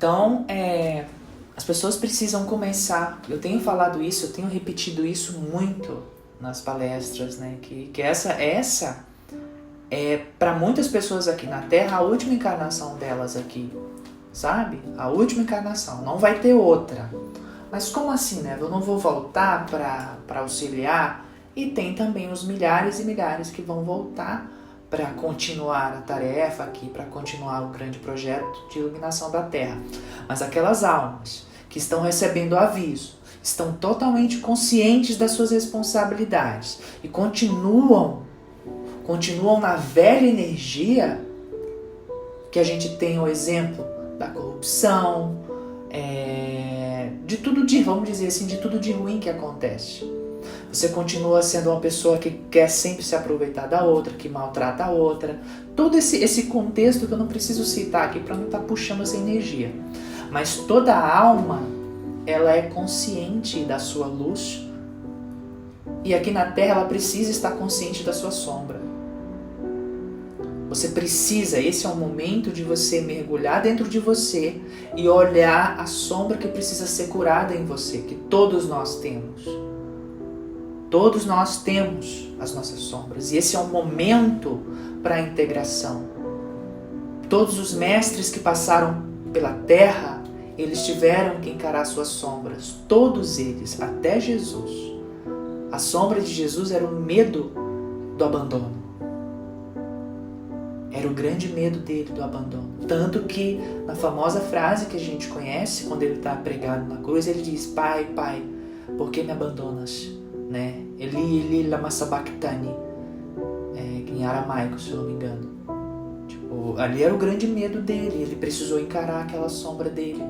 Então, é, as pessoas precisam começar. Eu tenho falado isso, eu tenho repetido isso muito nas palestras, né? Que, que essa, essa é para muitas pessoas aqui na Terra a última encarnação delas aqui, sabe? A última encarnação, não vai ter outra. Mas como assim, né? Eu não vou voltar para auxiliar? E tem também os milhares e milhares que vão voltar para continuar a tarefa aqui, para continuar o grande projeto de iluminação da Terra. Mas aquelas almas que estão recebendo aviso, estão totalmente conscientes das suas responsabilidades e continuam continuam na velha energia que a gente tem o exemplo da corrupção, é, de tudo de, vamos dizer assim, de tudo de ruim que acontece. Você continua sendo uma pessoa que quer sempre se aproveitar da outra, que maltrata a outra. Todo esse, esse contexto que eu não preciso citar aqui para não estar tá puxando essa energia. Mas toda alma, ela é consciente da sua luz. E aqui na Terra ela precisa estar consciente da sua sombra. Você precisa, esse é o momento de você mergulhar dentro de você e olhar a sombra que precisa ser curada em você, que todos nós temos. Todos nós temos as nossas sombras e esse é o momento para a integração. Todos os mestres que passaram pela terra, eles tiveram que encarar suas sombras, todos eles, até Jesus. A sombra de Jesus era o medo do abandono. Era o grande medo dele do abandono. Tanto que, na famosa frase que a gente conhece, quando ele está pregado na cruz, ele diz: Pai, Pai, por que me abandonas? Né? Eli, Eli, lama sabachthani. É, em aramaico, se eu não me engano. Tipo, ali era o grande medo dele. Ele precisou encarar aquela sombra dele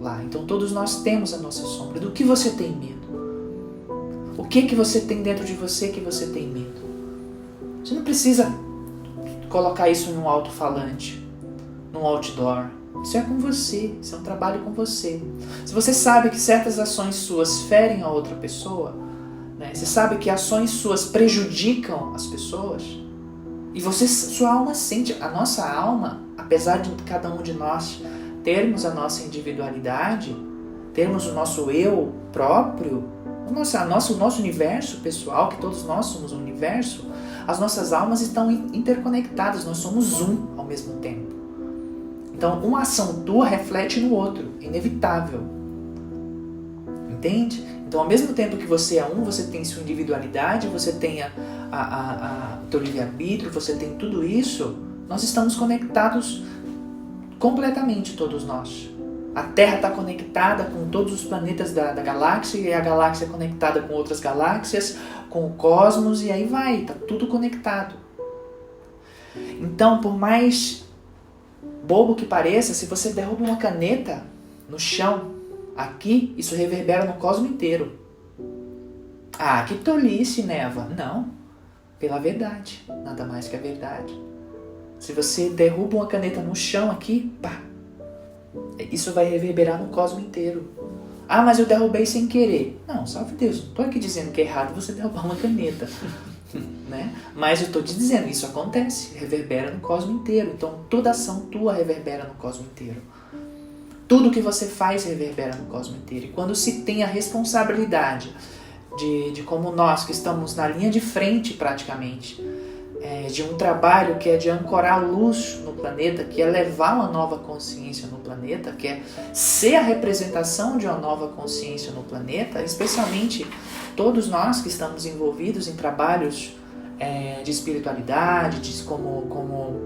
lá. Então, todos nós temos a nossa sombra. Do que você tem medo? O que que você tem dentro de você que você tem medo? Você não precisa colocar isso em um alto-falante, num outdoor. Isso é com você, isso é um trabalho com você. Se você sabe que certas ações suas ferem a outra pessoa, né? você sabe que ações suas prejudicam as pessoas, e você, sua alma sente, a nossa alma, apesar de cada um de nós termos a nossa individualidade, termos o nosso eu próprio, o nosso, nosso, o nosso universo pessoal, que todos nós somos um universo, as nossas almas estão interconectadas, nós somos um ao mesmo tempo. Então, uma ação tua reflete no outro, inevitável. Entende? Então, ao mesmo tempo que você é um, você tem sua individualidade, você tem a, a, a, o teu livre-arbítrio, você tem tudo isso, nós estamos conectados completamente, todos nós. A Terra está conectada com todos os planetas da, da galáxia e a galáxia é conectada com outras galáxias, com o cosmos e aí vai, tá tudo conectado. Então, por mais bobo que pareça, se você derruba uma caneta no chão, aqui, isso reverbera no cosmos inteiro. Ah, que tolice, Neva. Não, pela verdade, nada mais que a verdade. Se você derruba uma caneta no chão aqui, pá, isso vai reverberar no cosmos inteiro. Ah, mas eu derrubei sem querer. Não, salve Deus, não estou aqui dizendo que é errado você derrubar uma caneta. né? Mas eu estou te dizendo, isso acontece, reverbera no cosmos inteiro. Então toda ação tua reverbera no cosmos inteiro. Tudo que você faz reverbera no cosmos inteiro. E quando se tem a responsabilidade de, de como nós que estamos na linha de frente praticamente, é, de um trabalho que é de ancorar luz no planeta, que é levar uma nova consciência no planeta, que é ser a representação de uma nova consciência no planeta, especialmente todos nós que estamos envolvidos em trabalhos é, de espiritualidade, de como como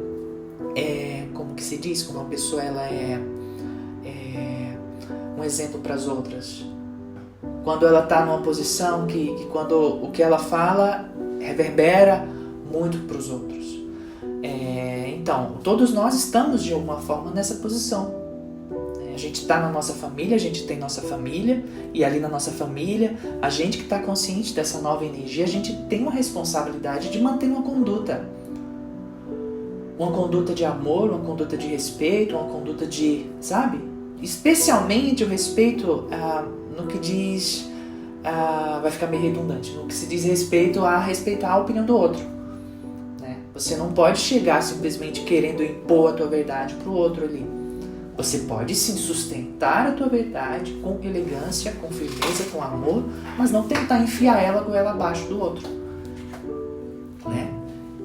é, como que se diz, como a pessoa ela é, é um exemplo para as outras. Quando ela está numa posição que, que quando o que ela fala reverbera muito para os outros. É, então, todos nós estamos de alguma forma nessa posição. É, a gente está na nossa família, a gente tem nossa família, e ali na nossa família, a gente que está consciente dessa nova energia, a gente tem uma responsabilidade de manter uma conduta. Uma conduta de amor, uma conduta de respeito, uma conduta de, sabe? Especialmente o respeito ah, no que diz. Ah, vai ficar meio redundante, no que se diz respeito a respeitar a opinião do outro. Você não pode chegar simplesmente querendo impor a tua verdade para o outro ali. Você pode sim sustentar a tua verdade com elegância, com firmeza, com amor, mas não tentar enfiar ela com ela abaixo do outro. Né?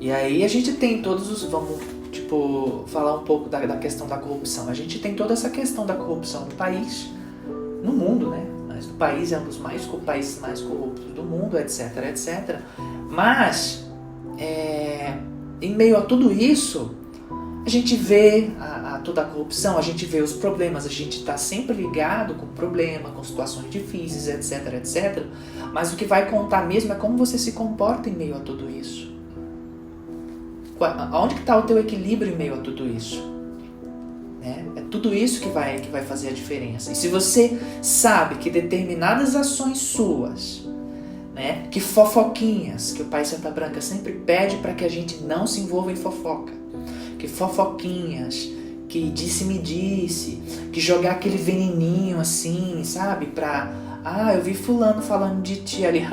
E aí a gente tem todos os. Vamos, tipo, falar um pouco da, da questão da corrupção. A gente tem toda essa questão da corrupção no país, no mundo, né? Mas o país é um dos mais, países mais corruptos do mundo, etc, etc. Mas, é, em meio a tudo isso, a gente vê a, a, toda a corrupção, a gente vê os problemas, a gente está sempre ligado com problema, com situações difíceis, etc, etc. Mas o que vai contar mesmo é como você se comporta em meio a tudo isso. Onde está o teu equilíbrio em meio a tudo isso? É, é tudo isso que vai, que vai fazer a diferença. E se você sabe que determinadas ações suas né? Que fofoquinhas, que o Pai Santa Branca sempre pede para que a gente não se envolva em fofoca. Que fofoquinhas, que disse-me disse, que jogar aquele veneninho assim, sabe? Pra, ah, eu vi fulano falando de ti ali,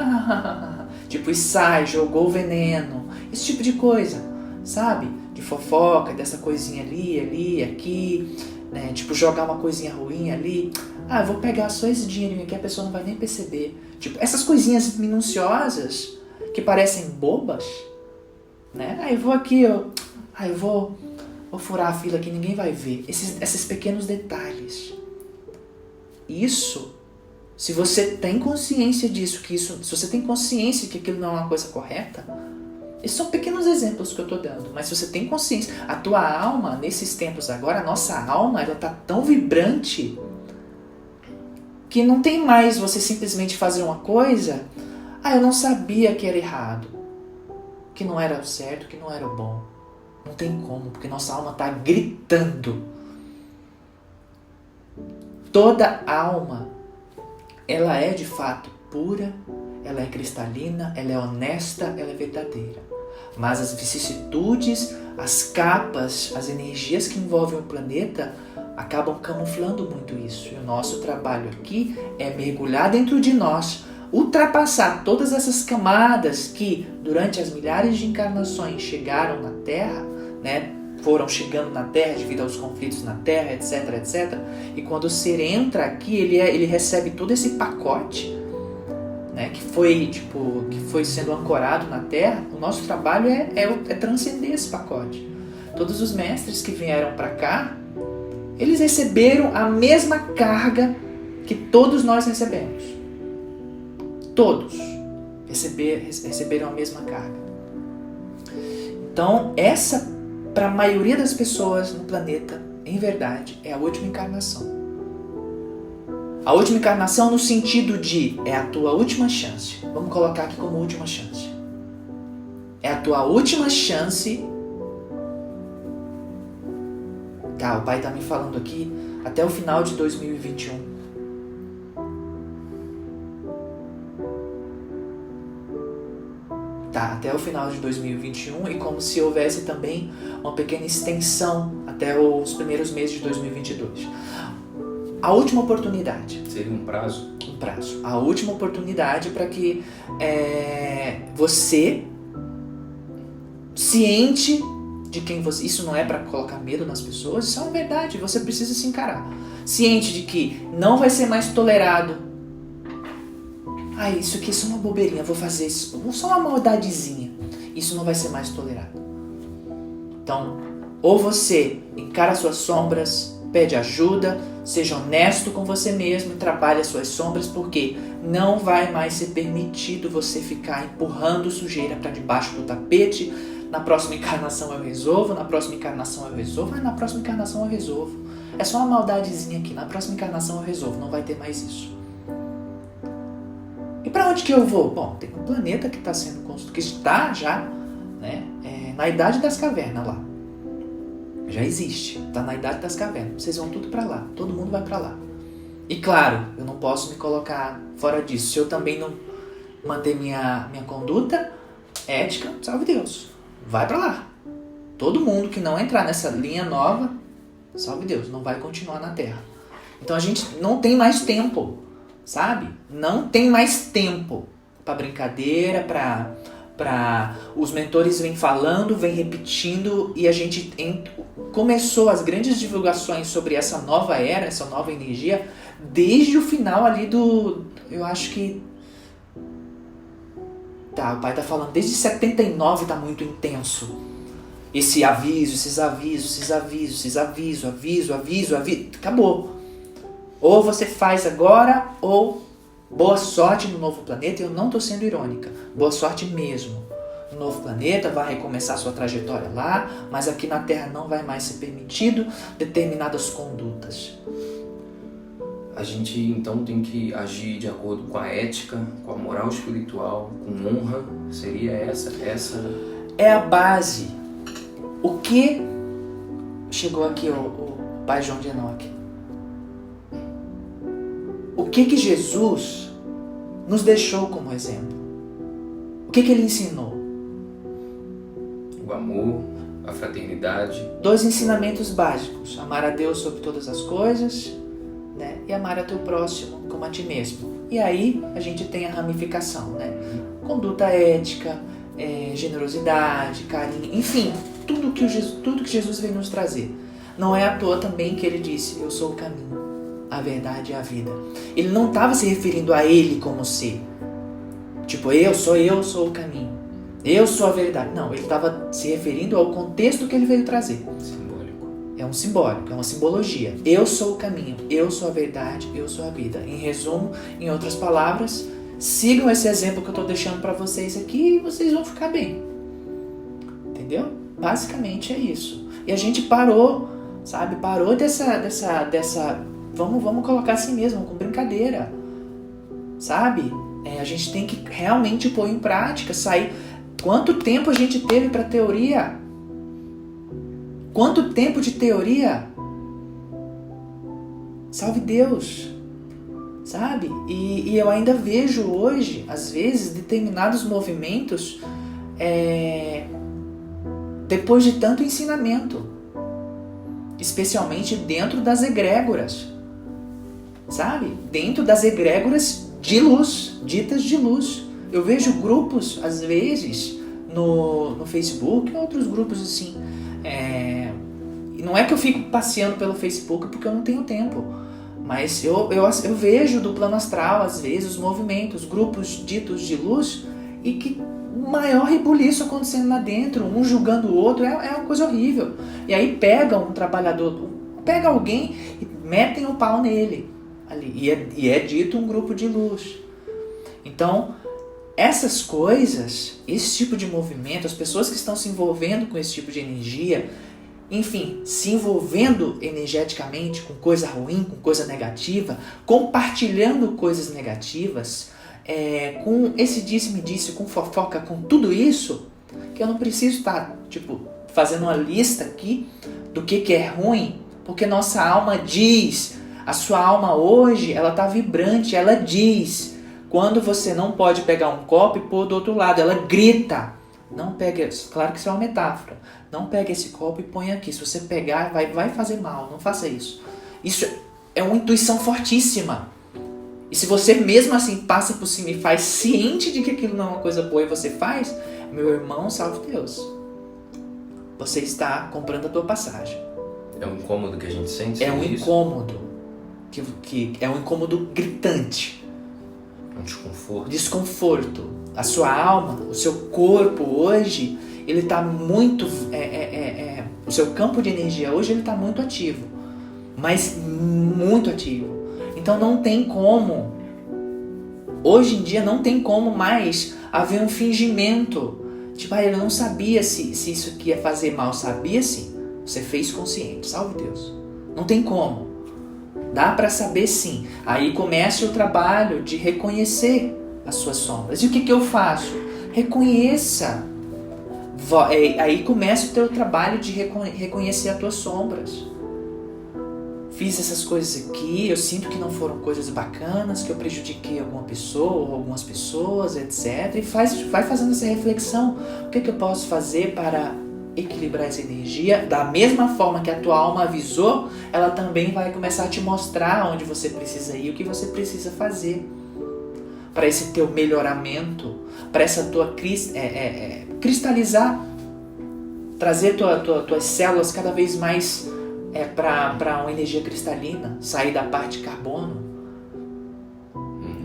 tipo, e sai, jogou o veneno, esse tipo de coisa, sabe? De fofoca, dessa coisinha ali, ali, aqui, né? Tipo, jogar uma coisinha ruim ali. Ah, eu vou pegar só esse dinheirinho aqui, a pessoa não vai nem perceber. Tipo, essas coisinhas minuciosas que parecem bobas, né? Ah, eu vou aqui, eu, ah, eu vou, vou furar a fila que ninguém vai ver. Esses, esses pequenos detalhes. Isso, se você tem consciência disso, que isso, se você tem consciência que aquilo não é uma coisa correta, esses são pequenos exemplos que eu estou dando, mas se você tem consciência, a tua alma, nesses tempos agora, a nossa alma, ela tá tão vibrante que não tem mais você simplesmente fazer uma coisa, ah, eu não sabia que era errado, que não era o certo, que não era o bom. Não tem como, porque nossa alma está gritando. Toda alma, ela é de fato pura, ela é cristalina, ela é honesta, ela é verdadeira. Mas as vicissitudes, as capas, as energias que envolvem o planeta acabam camuflando muito isso. E o nosso trabalho aqui é mergulhar dentro de nós, ultrapassar todas essas camadas que durante as milhares de encarnações chegaram na Terra, né? Foram chegando na Terra devido aos conflitos na Terra, etc, etc. E quando o ser entra aqui, ele, é, ele recebe todo esse pacote, né? Que foi tipo, que foi sendo ancorado na Terra. O nosso trabalho é, é, é transcender esse pacote. Todos os mestres que vieram para cá, eles receberam a mesma carga que todos nós recebemos. Todos receber, receberam a mesma carga. Então, essa, para a maioria das pessoas no planeta, em verdade, é a última encarnação. A última encarnação no sentido de é a tua última chance. Vamos colocar aqui como última chance. É a tua última chance Tá, o pai tá me falando aqui até o final de 2021. Tá, até o final de 2021 e como se houvesse também uma pequena extensão até os primeiros meses de 2022. A última oportunidade. Seria um prazo? Um prazo. A última oportunidade para que é, você, ciente de quem você. Isso não é para colocar medo nas pessoas, isso é uma verdade. Você precisa se encarar. Ciente de que não vai ser mais tolerado. Ah, isso aqui é só uma bobeirinha, vou fazer isso. Só uma maldadezinha. Isso não vai ser mais tolerado. Então, ou você encara suas sombras, pede ajuda, seja honesto com você mesmo e trabalhe as suas sombras, porque não vai mais ser permitido você ficar empurrando sujeira para debaixo do tapete, na próxima encarnação eu resolvo, na próxima encarnação eu resolvo, na próxima encarnação eu resolvo. É só uma maldadezinha aqui, na próxima encarnação eu resolvo, não vai ter mais isso. E para onde que eu vou? Bom, tem um planeta que está sendo construído, que está já né, é, na idade das cavernas lá. Já existe, está na idade das cavernas. Vocês vão tudo para lá, todo mundo vai para lá. E claro, eu não posso me colocar fora disso. Se eu também não manter minha, minha conduta ética, salve Deus vai para lá. Todo mundo que não entrar nessa linha nova, salve Deus, não vai continuar na Terra. Então a gente não tem mais tempo, sabe? Não tem mais tempo para brincadeira, para para os mentores vêm falando, vêm repetindo e a gente começou as grandes divulgações sobre essa nova era, essa nova energia desde o final ali do, eu acho que tá, o pai tá falando desde 79 tá muito intenso. Esse aviso, esses avisos, esses avisos, esses avisos, aviso, aviso, aviso, acabou. Ou você faz agora ou Boa sorte no novo planeta, eu não estou sendo irônica. Boa sorte mesmo. No novo planeta vai recomeçar sua trajetória lá, mas aqui na Terra não vai mais ser permitido determinadas condutas. A gente então tem que agir de acordo com a ética, com a moral espiritual, com honra. Seria essa essa é a base. O que chegou aqui o, o pai João de Enoch? O que que Jesus nos deixou como exemplo? O que que ele ensinou? O amor, a fraternidade. Dois ensinamentos básicos: amar a Deus sobre todas as coisas, né? E amar a teu próximo como a ti mesmo. E aí a gente tem a ramificação, né? Conduta ética, é, generosidade, carinho, enfim, tudo que, o Jesus, tudo que Jesus veio nos trazer. Não é à toa também que ele disse: Eu sou o caminho a verdade e a vida. Ele não estava se referindo a ele como ser. Tipo, eu sou eu, sou o caminho. Eu sou a verdade. Não, ele estava se referindo ao contexto que ele veio trazer. Simbólico. É um simbólico, é uma simbologia. Eu sou o caminho, eu sou a verdade, eu sou a vida. Em resumo, em outras palavras, sigam esse exemplo que eu estou deixando para vocês aqui e vocês vão ficar bem. Entendeu? Basicamente é isso. E a gente parou, sabe? Parou dessa, dessa, dessa Vamos, vamos colocar assim mesmo, com brincadeira. Sabe? É, a gente tem que realmente pôr em prática, sair. Quanto tempo a gente teve para teoria? Quanto tempo de teoria? Salve Deus! Sabe? E, e eu ainda vejo hoje, às vezes, determinados movimentos é, depois de tanto ensinamento, especialmente dentro das egrégoras sabe? Dentro das egrégoras de luz, ditas de luz. Eu vejo grupos, às vezes, no, no Facebook, outros grupos assim. É... Não é que eu fico passeando pelo Facebook porque eu não tenho tempo. Mas eu, eu, eu vejo do plano astral, às vezes, os movimentos, grupos ditos de luz, e que maior rebuliço acontecendo lá dentro, um julgando o outro, é, é uma coisa horrível. E aí pegam um trabalhador, pega alguém e metem o pau nele ali. E é, e é dito um grupo de luz. Então, essas coisas, esse tipo de movimento, as pessoas que estão se envolvendo com esse tipo de energia, enfim, se envolvendo energeticamente com coisa ruim, com coisa negativa, compartilhando coisas negativas, é, com esse disse-me disse, com fofoca, com tudo isso, que eu não preciso estar, tipo, fazendo uma lista aqui do que, que é ruim, porque nossa alma diz a sua alma hoje, ela tá vibrante, ela diz. Quando você não pode pegar um copo e pôr do outro lado, ela grita. Não pegue, claro que isso é uma metáfora. Não pegue esse copo e põe aqui. Se você pegar, vai, vai fazer mal. Não faça isso. Isso é uma intuição fortíssima. E se você mesmo assim passa por cima e faz ciente de que aquilo não é uma coisa boa e você faz, meu irmão, salve Deus. Você está comprando a tua passagem. É um incômodo que a gente sente? É um isso? incômodo que, que é um incômodo gritante. Um desconforto. Desconforto. A sua alma, o seu corpo hoje, ele está muito. É, é, é, é, o seu campo de energia hoje ele está muito ativo. Mas muito ativo. Então não tem como. Hoje em dia não tem como mais haver um fingimento. Tipo, ah, eu não sabia se, se isso aqui ia fazer mal. Sabia sim. Você fez consciente. Salve Deus. Não tem como. Dá para saber sim. Aí começa o trabalho de reconhecer as suas sombras. E o que, que eu faço? Reconheça. É, aí começa o teu trabalho de reconhecer as tuas sombras. Fiz essas coisas aqui, eu sinto que não foram coisas bacanas, que eu prejudiquei alguma pessoa algumas pessoas, etc. E faz, vai fazendo essa reflexão. O que, que eu posso fazer para equilibrar essa energia, da mesma forma que a tua alma avisou, ela também vai começar a te mostrar onde você precisa ir, o que você precisa fazer. para esse teu melhoramento, para essa tua é, é, é, cristalizar, trazer tua, tua, tuas células cada vez mais é, para uma energia cristalina, sair da parte carbono.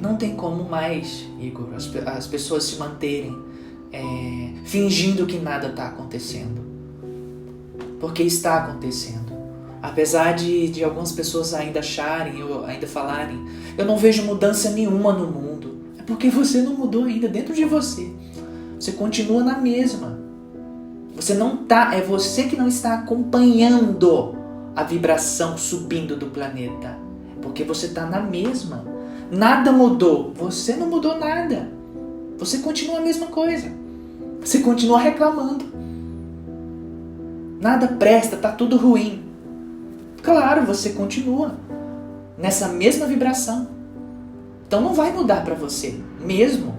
Não tem como mais, Igor, as, as pessoas se manterem é, fingindo que nada está acontecendo. Porque está acontecendo. Apesar de, de algumas pessoas ainda acharem, ou ainda falarem, eu não vejo mudança nenhuma no mundo. É porque você não mudou ainda dentro de você. Você continua na mesma. Você não tá, é você que não está acompanhando a vibração subindo do planeta. É porque você está na mesma. Nada mudou. Você não mudou nada. Você continua a mesma coisa. Você continua reclamando. Nada presta, tá tudo ruim. Claro, você continua nessa mesma vibração. Então não vai mudar para você, mesmo.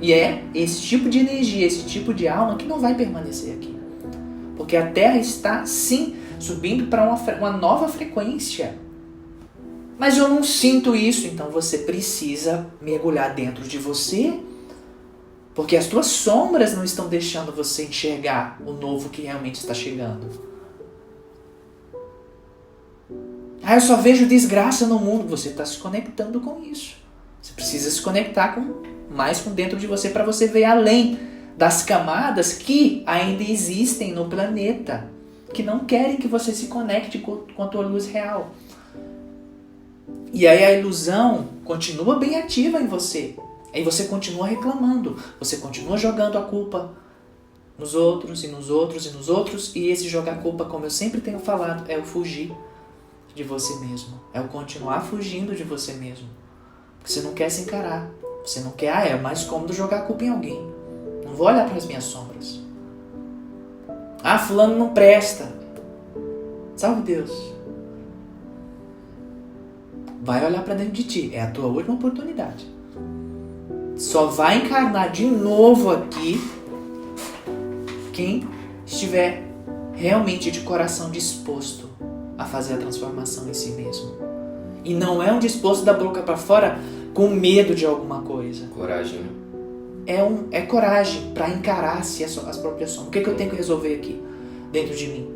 E é esse tipo de energia, esse tipo de alma que não vai permanecer aqui. Porque a Terra está sim subindo para uma, uma nova frequência. Mas eu não sinto isso, então você precisa mergulhar dentro de você porque as tuas sombras não estão deixando você enxergar o novo que realmente está chegando. Ah, eu só vejo desgraça no mundo. Você está se conectando com isso. Você precisa se conectar com mais com dentro de você para você ver além das camadas que ainda existem no planeta, que não querem que você se conecte com, com a tua luz real. E aí a ilusão continua bem ativa em você. Aí você continua reclamando, você continua jogando a culpa nos outros e nos outros e nos outros, e esse jogar culpa, como eu sempre tenho falado, é o fugir de você mesmo, é o continuar fugindo de você mesmo. Porque você não quer se encarar, você não quer, ah, é mais cômodo jogar a culpa em alguém. Não vou olhar para as minhas sombras. Ah, fulano não presta. Salve Deus. Vai olhar para dentro de ti, é a tua última oportunidade só vai encarnar de novo aqui quem estiver realmente de coração disposto a fazer a transformação em si mesmo. E não é um disposto da boca para fora com medo de alguma coisa. Coragem. Né? É, um, é coragem para encarar-se as, as próprias sombras. O que, é que eu tenho que resolver aqui dentro de mim?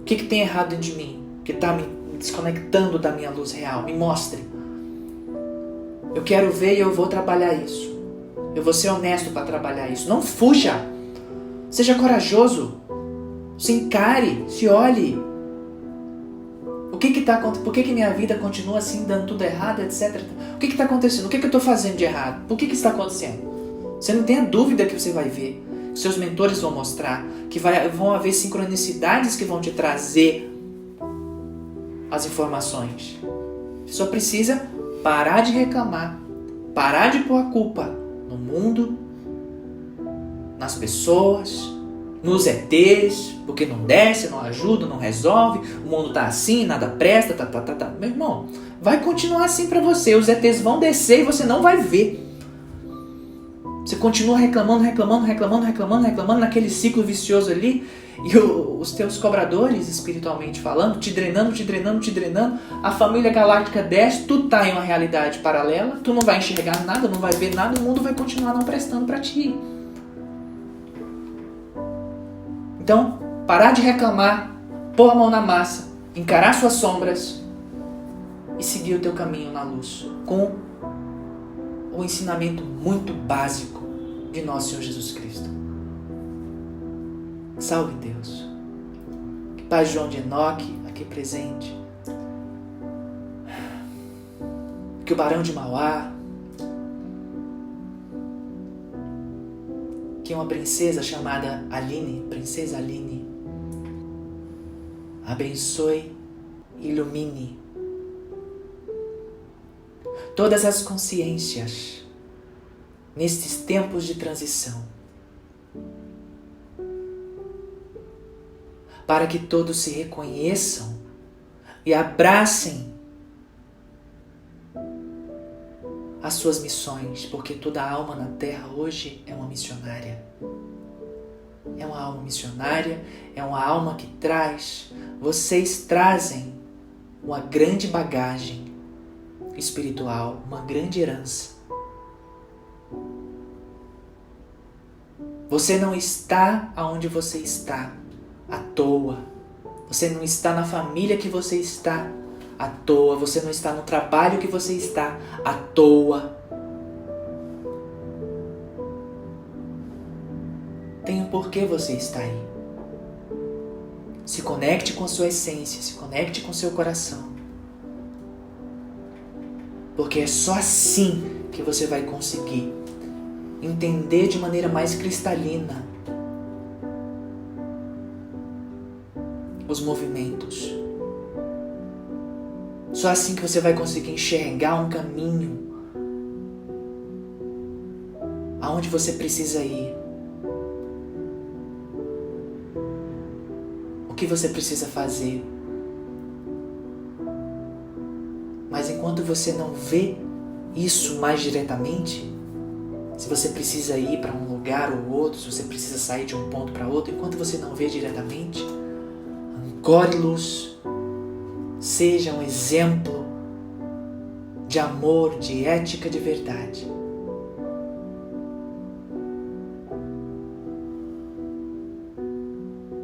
O que, é que tem errado dentro de mim que está me desconectando da minha luz real? Me mostre. Eu quero ver e eu vou trabalhar isso. Eu vou ser honesto para trabalhar isso. Não fuja. Seja corajoso. Se encare, se olhe. O que que tá Por que que minha vida continua assim, dando tudo errado, etc. O que que está acontecendo? O que que eu estou fazendo de errado? Por que que está acontecendo? Você não tenha dúvida que você vai ver. Seus mentores vão mostrar que vai, vão haver sincronicidades que vão te trazer as informações. Você só precisa parar de reclamar, parar de pôr a culpa no mundo, nas pessoas, nos ETs, porque não desce, não ajuda, não resolve, o mundo tá assim, nada presta, tá, tá, tá, tá. Meu irmão, vai continuar assim para você. Os ETs vão descer e você não vai ver. Você continua reclamando, reclamando, reclamando, reclamando, reclamando naquele ciclo vicioso ali e o, os teus cobradores, espiritualmente falando, te drenando, te drenando, te drenando, a família galáctica desce, tu tá em uma realidade paralela, tu não vai enxergar nada, não vai ver nada, o mundo vai continuar não prestando para ti. Então, parar de reclamar, pôr a mão na massa, encarar suas sombras e seguir o teu caminho na luz, com o ensinamento muito básico de nosso Senhor Jesus Cristo. Salve Deus. Que Pai João de Enoque, aqui presente. Que o Barão de Mauá. Que uma princesa chamada Aline, Princesa Aline, abençoe e ilumine todas as consciências nestes tempos de transição para que todos se reconheçam e abracem as suas missões, porque toda alma na Terra hoje é uma missionária. É uma alma missionária, é uma alma que traz, vocês trazem uma grande bagagem espiritual, uma grande herança. Você não está aonde você está à toa. Você não está na família que você está à toa. Você não está no trabalho que você está à toa. Tem um porquê você está aí. Se conecte com a sua essência, se conecte com seu coração. Porque é só assim que você vai conseguir entender de maneira mais cristalina os movimentos. Só assim que você vai conseguir enxergar um caminho aonde você precisa ir. O que você precisa fazer. Você não vê isso mais diretamente, se você precisa ir para um lugar ou outro, se você precisa sair de um ponto para outro, enquanto você não vê diretamente, ancore-los, seja um exemplo de amor, de ética de verdade.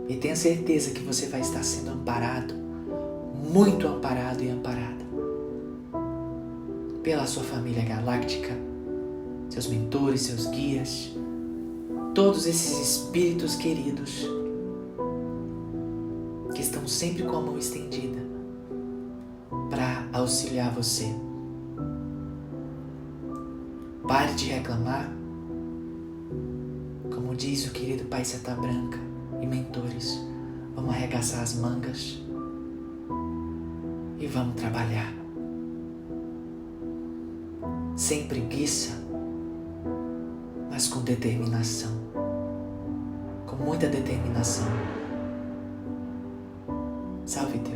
E tenha certeza que você vai estar sendo amparado, muito amparado e amparada pela sua família galáctica, seus mentores, seus guias, todos esses espíritos queridos que estão sempre com a mão estendida para auxiliar você. Pare de reclamar, como diz o querido Pai Seta Branca e mentores. Vamos arregaçar as mangas e vamos trabalhar sem preguiça, mas com determinação. Com muita determinação. Salve Deus.